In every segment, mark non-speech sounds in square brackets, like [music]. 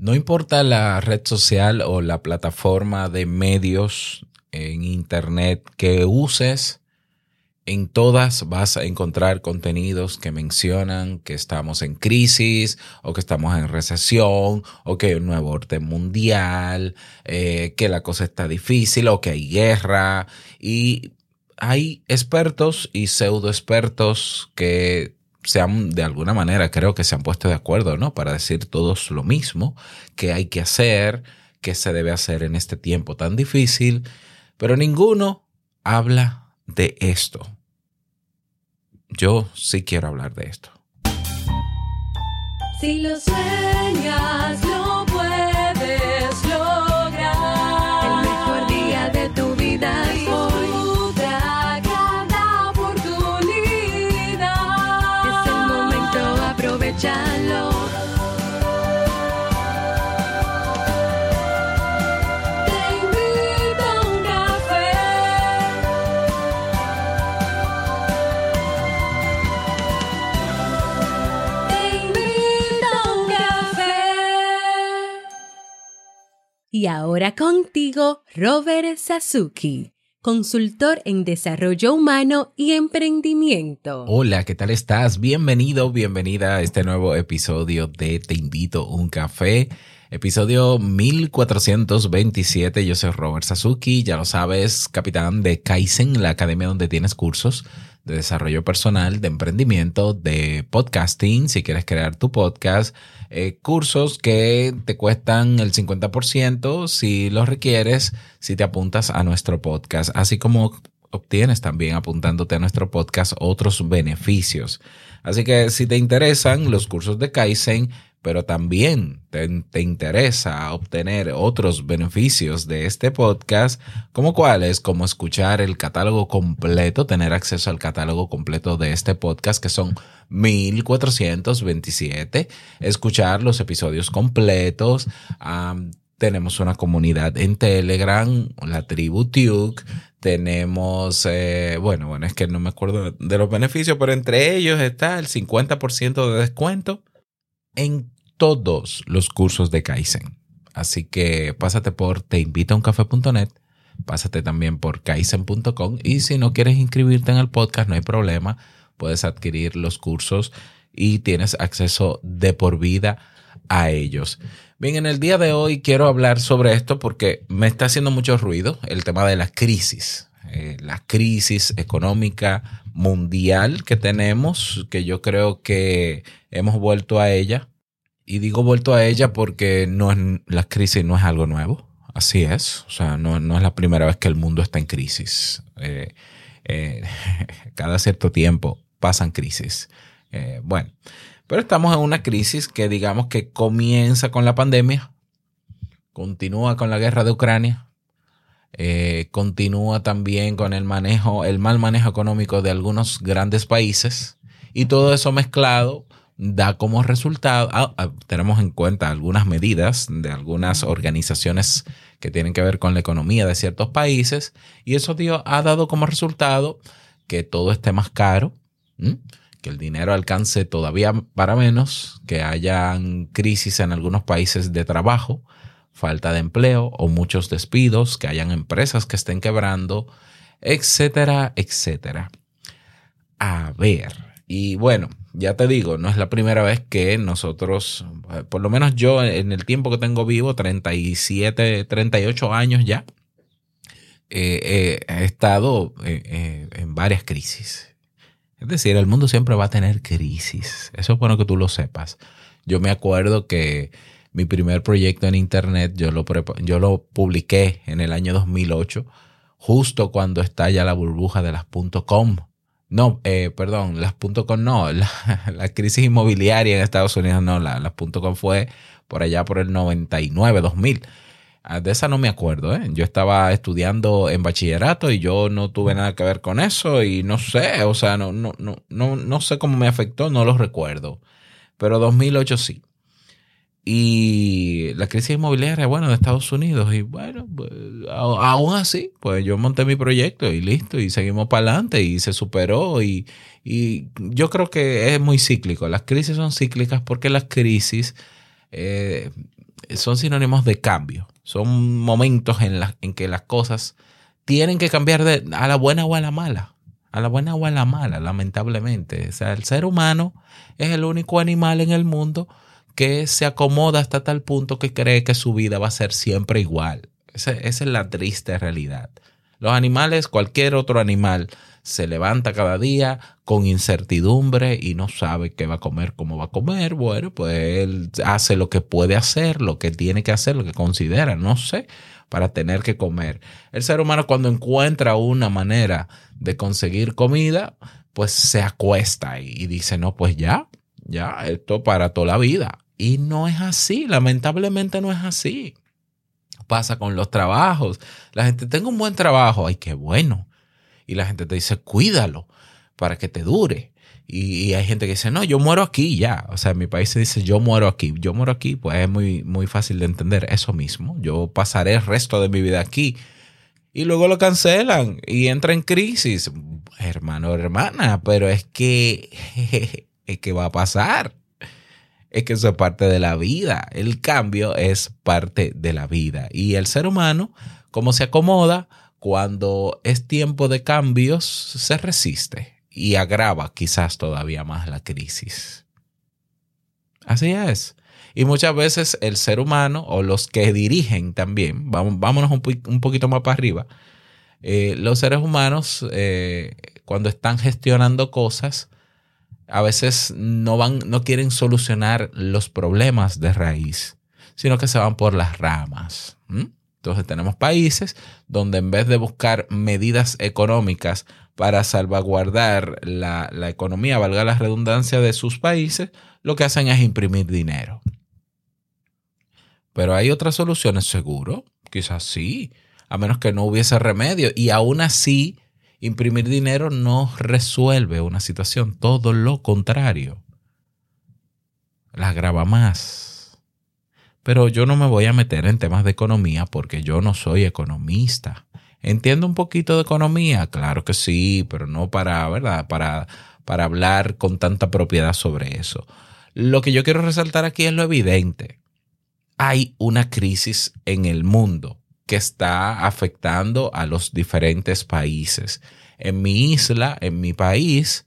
No importa la red social o la plataforma de medios en Internet que uses, en todas vas a encontrar contenidos que mencionan que estamos en crisis o que estamos en recesión o que hay un nuevo orden mundial, eh, que la cosa está difícil o que hay guerra. Y hay expertos y pseudo expertos que se han, de alguna manera, creo que se han puesto de acuerdo, ¿no? Para decir todos lo mismo, que hay que hacer, que se debe hacer en este tiempo tan difícil, pero ninguno habla de esto. Yo sí quiero hablar de esto. Si lo sueñas, lo Y ahora contigo, Robert Sasuki, consultor en desarrollo humano y emprendimiento. Hola, ¿qué tal estás? Bienvenido, bienvenida a este nuevo episodio de Te invito un café. Episodio 1427. Yo soy Robert Sasuki, ya lo sabes, capitán de Kaizen, la academia donde tienes cursos de desarrollo personal, de emprendimiento, de podcasting, si quieres crear tu podcast, eh, cursos que te cuestan el 50% si los requieres, si te apuntas a nuestro podcast, así como obtienes también apuntándote a nuestro podcast otros beneficios. Así que si te interesan los cursos de Kaizen, pero también te, te, interesa obtener otros beneficios de este podcast, como cuáles, como escuchar el catálogo completo, tener acceso al catálogo completo de este podcast, que son 1427, escuchar los episodios completos, um, tenemos una comunidad en Telegram, la tribu Tuke, tenemos, eh, bueno, bueno, es que no me acuerdo de los beneficios, pero entre ellos está el 50% de descuento en todos los cursos de Kaizen. Así que pásate por teinvitauncafe.net, pásate también por kaizen.com y si no quieres inscribirte en el podcast, no hay problema, puedes adquirir los cursos y tienes acceso de por vida a ellos. Bien, en el día de hoy quiero hablar sobre esto porque me está haciendo mucho ruido el tema de la crisis, eh, la crisis económica mundial que tenemos, que yo creo que hemos vuelto a ella. Y digo vuelto a ella porque no es, la crisis no es algo nuevo, así es, o sea, no, no es la primera vez que el mundo está en crisis. Eh, eh, [laughs] cada cierto tiempo pasan crisis. Eh, bueno, pero estamos en una crisis que digamos que comienza con la pandemia, continúa con la guerra de Ucrania, eh, continúa también con el manejo, el mal manejo económico de algunos grandes países y todo eso mezclado da como resultado, ah, ah, tenemos en cuenta algunas medidas de algunas organizaciones que tienen que ver con la economía de ciertos países y eso dio, ha dado como resultado que todo esté más caro, que el dinero alcance todavía para menos, que hayan crisis en algunos países de trabajo, falta de empleo o muchos despidos, que hayan empresas que estén quebrando, etcétera, etcétera. A ver, y bueno, ya te digo, no es la primera vez que nosotros, por lo menos yo en el tiempo que tengo vivo, 37, 38 años ya, eh, eh, he estado eh, en varias crisis. Es decir, el mundo siempre va a tener crisis. Eso es bueno que tú lo sepas. Yo me acuerdo que mi primer proyecto en Internet yo lo, yo lo publiqué en el año 2008, justo cuando estalla la burbuja de las .com. No, eh, perdón, las .com no, [laughs] la, la, crisis inmobiliaria en Estados Unidos no, la, .com fue por allá por el 99, 2000. De esa no me acuerdo, ¿eh? Yo estaba estudiando en bachillerato y yo no tuve nada que ver con eso y no sé, o sea, no, no, no, no, no sé cómo me afectó, no lo recuerdo. Pero 2008 sí. Y la crisis inmobiliaria, bueno, de Estados Unidos. Y bueno, pues, aún así, pues yo monté mi proyecto y listo, y seguimos para adelante y se superó. Y, y yo creo que es muy cíclico. Las crisis son cíclicas porque las crisis... Eh, son sinónimos de cambio. Son momentos en, la- en que las cosas tienen que cambiar de, a la buena o a la mala. A la buena o a la mala, lamentablemente. O sea, el ser humano es el único animal en el mundo que se acomoda hasta tal punto que cree que su vida va a ser siempre igual. Esa, es la triste realidad. Los animales, cualquier otro animal, se levanta cada día con incertidumbre y no sabe qué va a comer, cómo va a comer. Bueno, pues él hace lo que puede hacer, lo que tiene que hacer, lo que considera, no sé, para tener que comer. El ser humano cuando encuentra una manera de conseguir comida, pues se acuesta y dice, no, pues ya, ya, esto para toda la vida. Y no es así, lamentablemente no es así. Pasa con los trabajos. La gente, tengo un buen trabajo, ay, qué bueno. Y la gente te dice, cuídalo para que te dure. Y, y hay gente que dice, no, yo muero aquí ya. O sea, en mi país se dice, yo muero aquí. Yo muero aquí, pues es muy, muy fácil de entender eso mismo. Yo pasaré el resto de mi vida aquí. Y luego lo cancelan y entra en crisis. Hermano, hermana, pero es que, [laughs] es que va a pasar. Es que eso es parte de la vida. El cambio es parte de la vida. Y el ser humano, como se acomoda, cuando es tiempo de cambios, se resiste y agrava quizás todavía más la crisis. Así es. Y muchas veces el ser humano o los que dirigen también, vámonos un poquito más para arriba, eh, los seres humanos eh, cuando están gestionando cosas, a veces no van, no quieren solucionar los problemas de raíz, sino que se van por las ramas. Entonces tenemos países donde en vez de buscar medidas económicas para salvaguardar la, la economía, valga la redundancia de sus países, lo que hacen es imprimir dinero. Pero hay otras soluciones, seguro, quizás sí, a menos que no hubiese remedio. Y aún así, imprimir dinero no resuelve una situación, todo lo contrario. La agrava más. Pero yo no me voy a meter en temas de economía porque yo no soy economista. Entiendo un poquito de economía, claro que sí, pero no para, ¿verdad? Para, para hablar con tanta propiedad sobre eso. Lo que yo quiero resaltar aquí es lo evidente. Hay una crisis en el mundo que está afectando a los diferentes países. En mi isla, en mi país,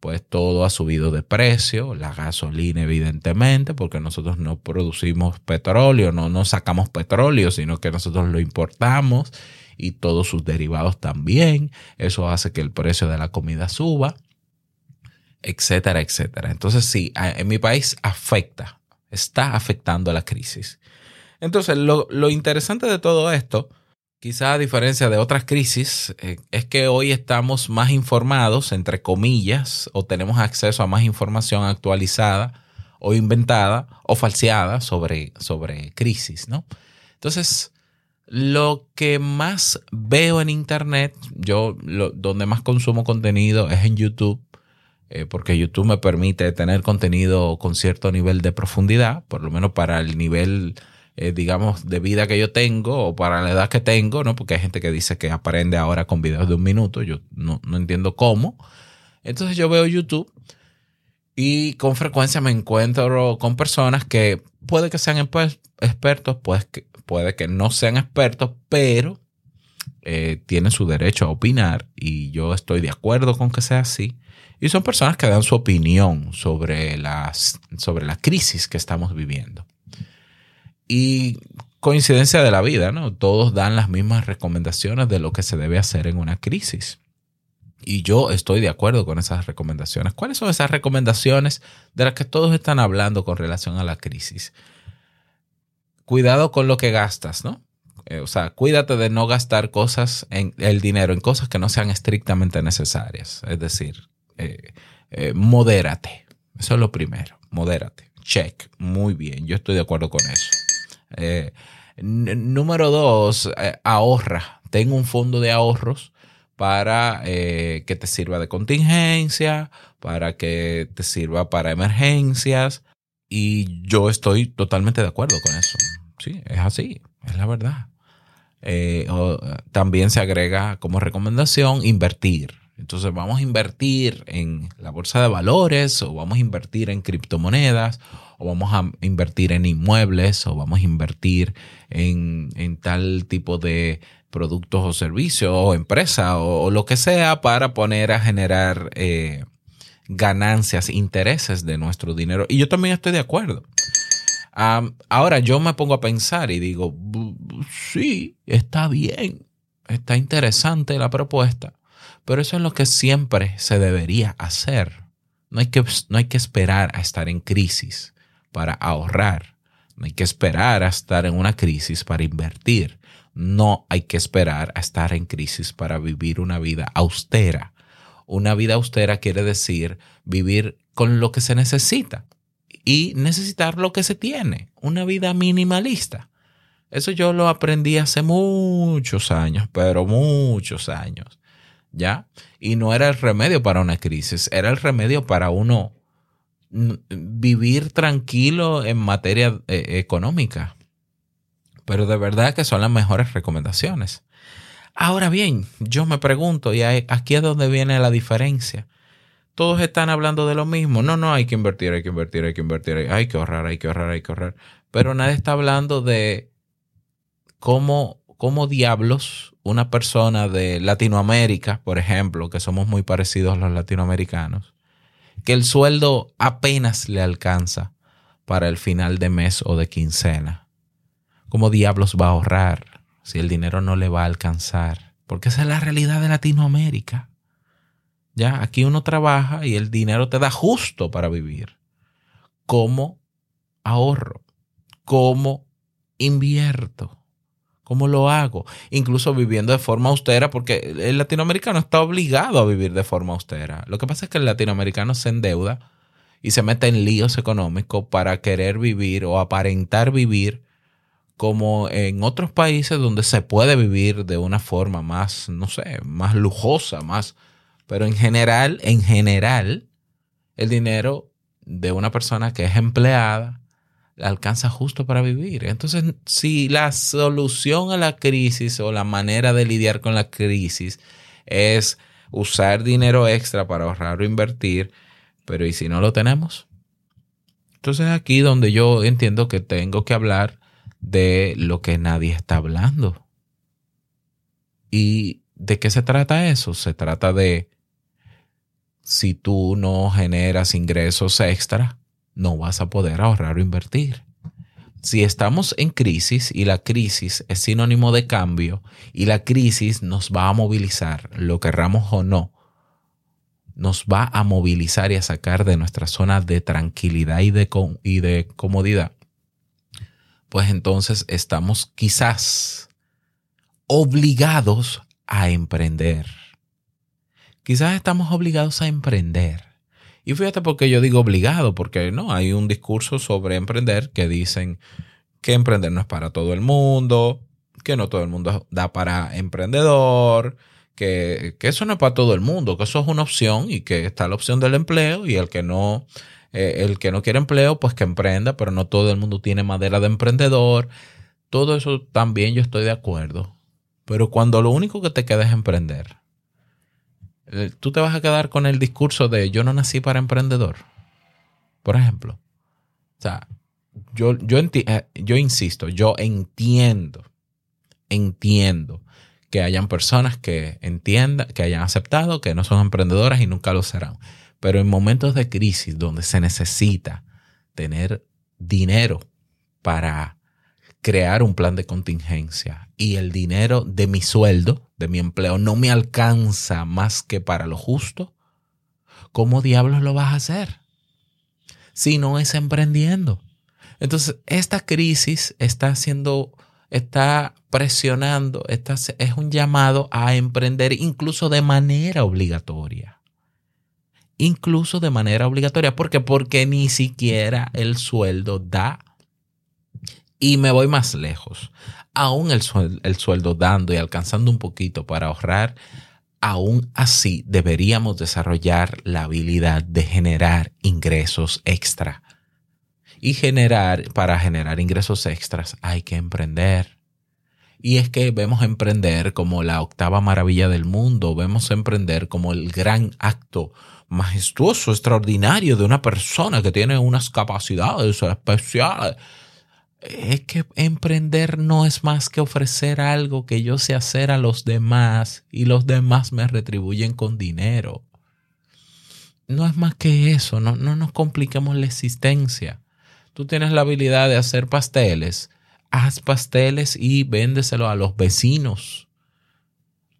pues todo ha subido de precio, la gasolina evidentemente, porque nosotros no producimos petróleo, no, no sacamos petróleo, sino que nosotros lo importamos y todos sus derivados también. Eso hace que el precio de la comida suba, etcétera, etcétera. Entonces sí, en mi país afecta, está afectando a la crisis. Entonces lo, lo interesante de todo esto Quizá a diferencia de otras crisis, eh, es que hoy estamos más informados, entre comillas, o tenemos acceso a más información actualizada o inventada o falseada sobre, sobre crisis, ¿no? Entonces, lo que más veo en Internet, yo lo- donde más consumo contenido es en YouTube, eh, porque YouTube me permite tener contenido con cierto nivel de profundidad, por lo menos para el nivel eh, digamos, de vida que yo tengo o para la edad que tengo, ¿no? Porque hay gente que dice que aprende ahora con videos de un minuto, yo no, no entiendo cómo. Entonces yo veo YouTube y con frecuencia me encuentro con personas que puede que sean expertos, pues que, puede que no sean expertos, pero eh, tienen su derecho a opinar y yo estoy de acuerdo con que sea así. Y son personas que dan su opinión sobre, las, sobre la crisis que estamos viviendo. Y coincidencia de la vida, ¿no? Todos dan las mismas recomendaciones de lo que se debe hacer en una crisis. Y yo estoy de acuerdo con esas recomendaciones. ¿Cuáles son esas recomendaciones de las que todos están hablando con relación a la crisis? Cuidado con lo que gastas, ¿no? Eh, o sea, cuídate de no gastar cosas en el dinero en cosas que no sean estrictamente necesarias. Es decir, eh, eh, modérate. Eso es lo primero. Modérate. Check. Muy bien. Yo estoy de acuerdo con eso. Eh, número dos, eh, ahorra. Ten un fondo de ahorros para eh, que te sirva de contingencia, para que te sirva para emergencias. Y yo estoy totalmente de acuerdo con eso. Sí, es así, es la verdad. También se agrega como recomendación invertir. Entonces vamos a invertir en la bolsa de valores o vamos a invertir en criptomonedas o vamos a invertir en inmuebles o vamos a invertir en, en tal tipo de productos o servicios o empresa o, lo que sea para poner a generar eh, ganancias, intereses de nuestro dinero. Y yo también estoy de acuerdo. Ahora yo me pongo a pensar y digo, "Bu- bu- sí, está bien, está interesante la propuesta, pero eso es lo que siempre se debería hacer. No hay que, no hay que esperar a estar en crisis para ahorrar. No hay que esperar a estar en una crisis para invertir. No hay que esperar a estar en crisis para vivir una vida austera. Una vida austera quiere decir vivir con lo que se necesita y necesitar lo que se tiene. Una vida minimalista. Eso yo lo aprendí hace muchos años, pero muchos años. ¿Ya? Y no era el remedio para una crisis, era el remedio para uno mm, vivir tranquilo en materia eh, económica. Pero de verdad que son las mejores recomendaciones. Ahora bien, yo me pregunto, y aquí es donde viene la diferencia. Todos están hablando de lo mismo. No, no, hay que invertir, hay que invertir, hay que invertir, hay que ahorrar, hay que ahorrar, hay que ahorrar. Pero nadie está hablando de cómo, cómo diablos una persona de Latinoamérica, por ejemplo, que somos muy parecidos los latinoamericanos, que el sueldo apenas le alcanza para el final de mes o de quincena. ¿Cómo diablos va a ahorrar si el dinero no le va a alcanzar? Porque esa es la realidad de Latinoamérica. Ya, aquí uno trabaja y el dinero te da justo para vivir. ¿Cómo ahorro? ¿Cómo invierto? ¿Cómo lo hago? Incluso viviendo de forma austera, porque el latinoamericano está obligado a vivir de forma austera. Lo que pasa es que el latinoamericano se endeuda y se mete en líos económicos para querer vivir o aparentar vivir como en otros países donde se puede vivir de una forma más, no sé, más lujosa, más... Pero en general, en general, el dinero de una persona que es empleada le alcanza justo para vivir. Entonces, si la solución a la crisis o la manera de lidiar con la crisis es usar dinero extra para ahorrar o invertir, pero ¿y si no lo tenemos? Entonces aquí donde yo entiendo que tengo que hablar de lo que nadie está hablando. ¿Y de qué se trata eso? Se trata de si tú no generas ingresos extra, no vas a poder ahorrar o invertir. Si estamos en crisis y la crisis es sinónimo de cambio y la crisis nos va a movilizar, lo querramos o no, nos va a movilizar y a sacar de nuestra zona de tranquilidad y de, y de comodidad, pues entonces estamos quizás obligados a emprender. Quizás estamos obligados a emprender. Y fíjate por qué yo digo obligado, porque no, hay un discurso sobre emprender que dicen que emprender no es para todo el mundo, que no todo el mundo da para emprendedor, que, que eso no es para todo el mundo, que eso es una opción y que está la opción del empleo y el que no, eh, el que no quiere empleo, pues que emprenda, pero no todo el mundo tiene madera de emprendedor. Todo eso también yo estoy de acuerdo. Pero cuando lo único que te queda es emprender, tú te vas a quedar con el discurso de yo no nací para emprendedor. Por ejemplo. O sea, yo, yo, enti- eh, yo insisto, yo entiendo, entiendo que hayan personas que entiendan, que hayan aceptado que no son emprendedoras y nunca lo serán. Pero en momentos de crisis donde se necesita tener dinero para crear un plan de contingencia y el dinero de mi sueldo, de mi empleo, no me alcanza más que para lo justo, ¿cómo diablos lo vas a hacer? Si no es emprendiendo. Entonces, esta crisis está haciendo, está presionando, está, es un llamado a emprender incluso de manera obligatoria. Incluso de manera obligatoria. ¿Por qué? Porque ni siquiera el sueldo da. Y me voy más lejos. Aún el, suel- el sueldo dando y alcanzando un poquito para ahorrar, aún así deberíamos desarrollar la habilidad de generar ingresos extra. Y generar, para generar ingresos extras hay que emprender. Y es que vemos emprender como la octava maravilla del mundo, vemos emprender como el gran acto majestuoso, extraordinario de una persona que tiene unas capacidades especiales. Es que emprender no es más que ofrecer algo que yo sé hacer a los demás y los demás me retribuyen con dinero. No es más que eso, no, no nos compliquemos la existencia. Tú tienes la habilidad de hacer pasteles, haz pasteles y véndeselo a los vecinos,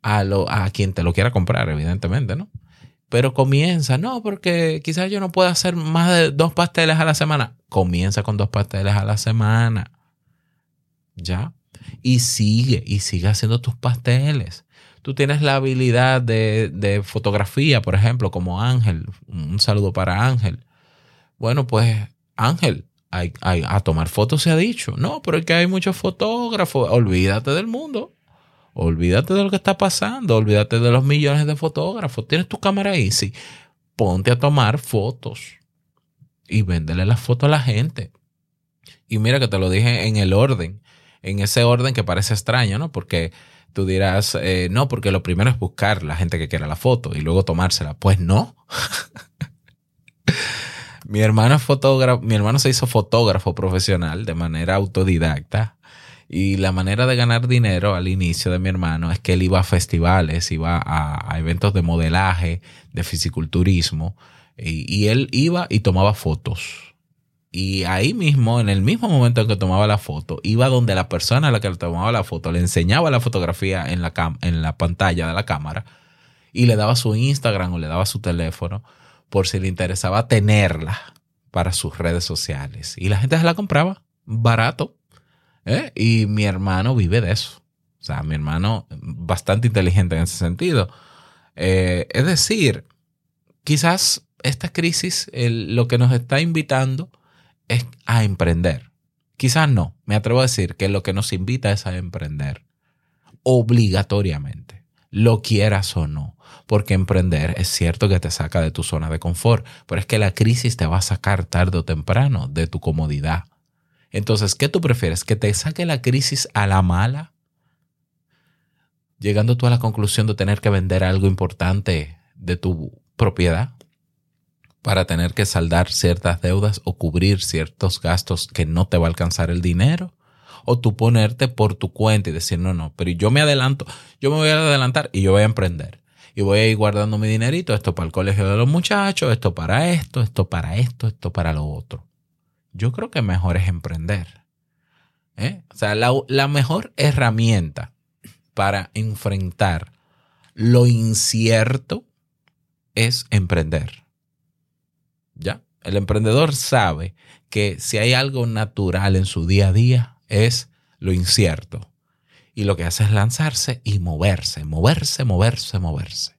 a, lo, a quien te lo quiera comprar, evidentemente, ¿no? Pero comienza, no, porque quizás yo no pueda hacer más de dos pasteles a la semana. Comienza con dos pasteles a la semana. ¿Ya? Y sigue, y sigue haciendo tus pasteles. Tú tienes la habilidad de, de fotografía, por ejemplo, como Ángel. Un saludo para Ángel. Bueno, pues Ángel, hay- hay- a tomar fotos se ha dicho. No, pero es que hay muchos fotógrafos. Olvídate del mundo. Olvídate de lo que está pasando. Olvídate de los millones de fotógrafos. Tienes tu cámara ahí, sí. Ponte a tomar fotos. Y véndele las fotos a la gente. Y mira que te lo dije en el orden. En ese orden que parece extraño, ¿no? Porque tú dirás, eh, no, porque lo primero es buscar la gente que quiera la foto y luego tomársela. Pues no. [laughs] Mi hermano es fotógrafo, mi hermano se hizo fotógrafo profesional de manera autodidacta. Y la manera de ganar dinero al inicio de mi hermano es que él iba a festivales, iba a, eventos de modelaje, de fisiculturismo, y, y él iba y tomaba fotos. Y ahí mismo, en el mismo momento en que tomaba la foto, iba donde la persona a la que le tomaba la foto le enseñaba la fotografía en la, cam- en la pantalla de la cámara y le daba su Instagram o le daba su teléfono por si le interesaba tenerla para sus redes sociales. Y la gente se la compraba barato. ¿Eh? Y mi hermano vive de eso. O sea, mi hermano bastante inteligente en ese sentido. Eh, es decir, quizás esta crisis lo que nos está invitando es a emprender. Quizás no. Me atrevo a decir que lo que nos invita es a emprender. Obligatoriamente. Lo quieras o no. Porque emprender es cierto que te saca de tu zona de confort, pero es que la crisis te va a sacar tarde o temprano de tu comodidad. Entonces, ¿qué tú prefieres? ¿Que te saque la crisis a la mala? Llegando tú a la conclusión de tener que vender algo importante de tu propiedad para tener que saldar ciertas deudas o cubrir ciertos gastos que no te va a alcanzar el dinero. O tú ponerte por tu cuenta y decir, no, no, pero yo me adelanto, yo me voy a adelantar y yo voy a emprender. Y voy a ir guardando mi dinerito, esto para el colegio de los muchachos, esto para esto, esto para esto, esto para lo otro. Yo creo que mejor es emprender. ¿eh? O sea, la, la mejor herramienta para enfrentar lo incierto es emprender. ¿Ya? El emprendedor sabe que si hay algo natural en su día a día es lo incierto. Y lo que hace es lanzarse y moverse, moverse, moverse, moverse.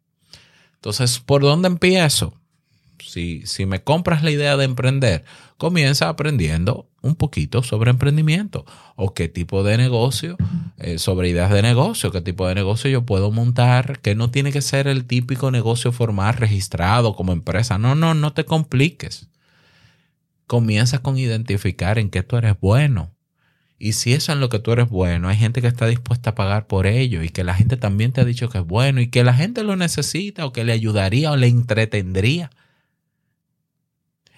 Entonces, ¿por dónde empiezo? Si, si me compras la idea de emprender, comienza aprendiendo un poquito sobre emprendimiento o qué tipo de negocio, eh, sobre ideas de negocio, qué tipo de negocio yo puedo montar, que no tiene que ser el típico negocio formal registrado como empresa. No, no, no te compliques. Comienza con identificar en qué tú eres bueno. Y si eso es en lo que tú eres bueno, hay gente que está dispuesta a pagar por ello y que la gente también te ha dicho que es bueno y que la gente lo necesita o que le ayudaría o le entretendría.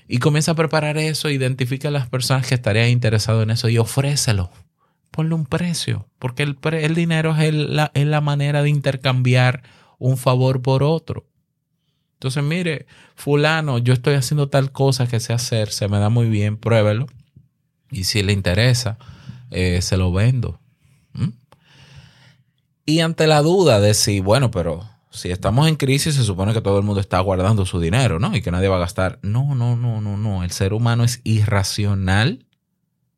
Y comienza a preparar eso, identifica a las personas que estarían interesadas en eso y ofrécelo. Ponle un precio, porque el, pre- el dinero es, el- la, es la manera de intercambiar un favor por otro. Entonces, mire, fulano, yo estoy haciendo tal cosa que sé hacer, se me da muy bien, pruébelo. Y si le interesa, eh, se lo vendo. ¿Mm? Y ante la duda de si, bueno, pero si estamos en crisis, se supone que todo el mundo está guardando su dinero, ¿no? Y que nadie va a gastar. No, no, no, no, no. El ser humano es irracional.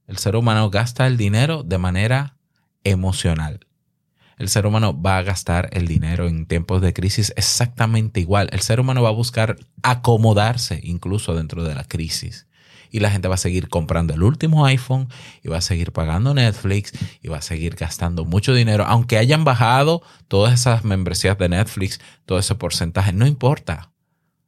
El ser humano gasta el dinero de manera emocional. El ser humano va a gastar el dinero en tiempos de crisis exactamente igual. El ser humano va a buscar acomodarse incluso dentro de la crisis. Y la gente va a seguir comprando el último iPhone y va a seguir pagando Netflix y va a seguir gastando mucho dinero. Aunque hayan bajado todas esas membresías de Netflix, todo ese porcentaje, no importa.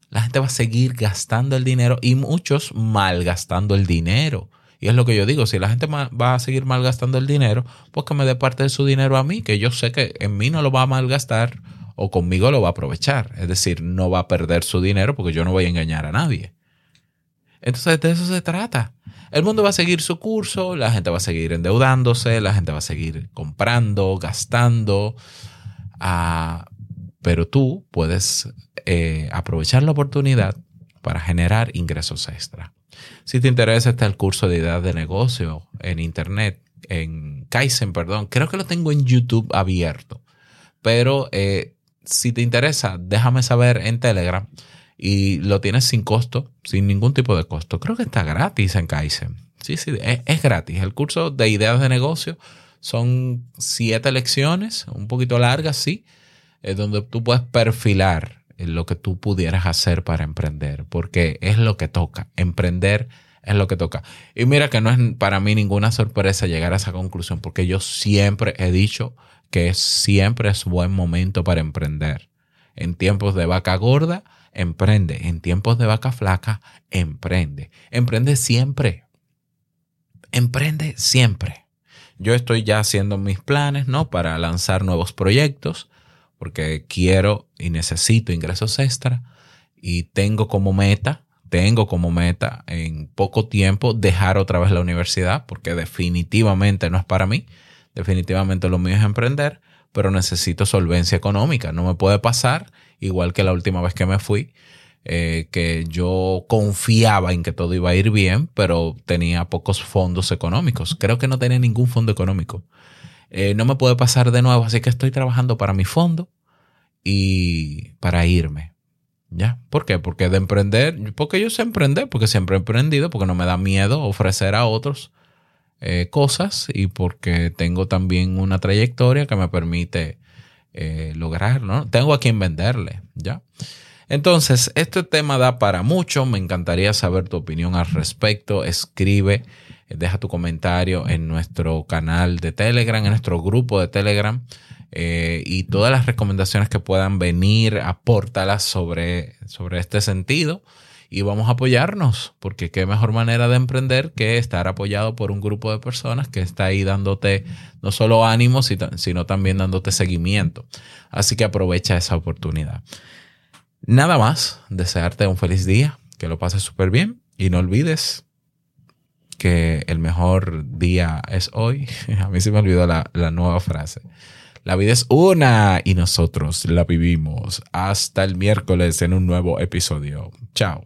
La gente va a seguir gastando el dinero y muchos malgastando el dinero. Y es lo que yo digo, si la gente va a seguir malgastando el dinero, pues que me dé parte de su dinero a mí, que yo sé que en mí no lo va a malgastar o conmigo lo va a aprovechar. Es decir, no va a perder su dinero porque yo no voy a engañar a nadie. Entonces de eso se trata. El mundo va a seguir su curso, la gente va a seguir endeudándose, la gente va a seguir comprando, gastando, ah, pero tú puedes eh, aprovechar la oportunidad para generar ingresos extra. Si te interesa, está el curso de ideas de negocio en internet, en Kaizen, perdón. Creo que lo tengo en YouTube abierto. Pero eh, si te interesa, déjame saber en Telegram y lo tienes sin costo, sin ningún tipo de costo. Creo que está gratis en Kaizen. Sí, sí, es, gratis. El curso de ideas de negocio son siete lecciones, un poquito largas, sí, eh, donde tú puedes perfilar en lo que tú pudieras hacer para emprender, porque es lo que toca. Emprender es lo que toca. Y mira que no es para mí ninguna sorpresa llegar a esa conclusión, porque yo siempre he dicho que siempre es buen momento para emprender. En tiempos de vaca gorda, emprende. En tiempos de vaca flaca, emprende. Emprende siempre. Emprende siempre. Yo estoy ya haciendo mis planes, ¿no? Para lanzar nuevos proyectos, porque quiero y necesito ingresos extra y tengo como meta, tengo como meta en poco tiempo dejar otra vez la universidad, porque definitivamente no es para mí. Definitivamente lo mío es emprender, pero necesito solvencia económica. No me puede pasar, igual que la última vez que me fui, eh, que yo confiaba en que todo iba a ir bien, pero tenía pocos fondos económicos. Creo que no tenía ningún fondo económico. Eh, no me puede pasar de nuevo, así que estoy trabajando para mi fondo y para irme. ¿Ya? ¿Por qué? Porque de emprender, porque yo sé emprender, porque siempre he emprendido, porque no me da miedo ofrecer a otros eh, cosas y porque tengo también una trayectoria que me permite eh, lograr, ¿no? Tengo a quien venderle, ¿ya? Entonces, este tema da para mucho, me encantaría saber tu opinión al respecto, escribe, eh, deja tu comentario en nuestro canal de Telegram, en nuestro grupo de Telegram. eh, y todas las recomendaciones que puedan venir, apórtalas sobre, sobre este sentido y vamos a apoyarnos, porque qué mejor manera de emprender que estar apoyado por un grupo de personas que está ahí dándote no solo ánimo, si- sino también dándote seguimiento. Así que aprovecha esa oportunidad. Nada más, desearte un feliz día, que lo pases súper bien y no olvides que el mejor día es hoy. [laughs] A mí se me olvidó la, la nueva frase. La vida es una y nosotros la vivimos. Hasta el miércoles en un nuevo episodio. Chao.